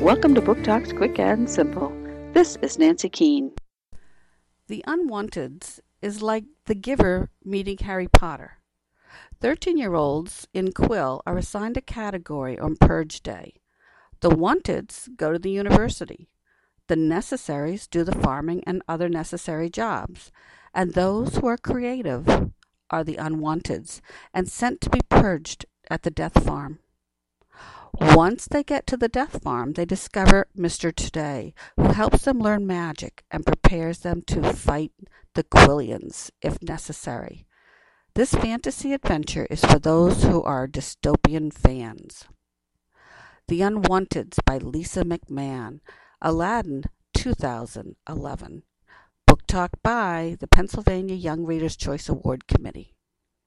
Welcome to Book Talks Quick and Simple. This is Nancy Keane. The Unwanteds is like the giver meeting Harry Potter. Thirteen year olds in Quill are assigned a category on Purge Day. The Wanteds go to the university. The necessaries do the farming and other necessary jobs. And those who are creative are the unwanteds and sent to be purged at the death farm. Once they get to the death farm, they discover Mr. Today, who helps them learn magic and prepares them to fight the Quillians if necessary. This fantasy adventure is for those who are dystopian fans. The Unwanteds by Lisa McMann, Aladdin 2011. Book Talk by the Pennsylvania Young Readers' Choice Award Committee.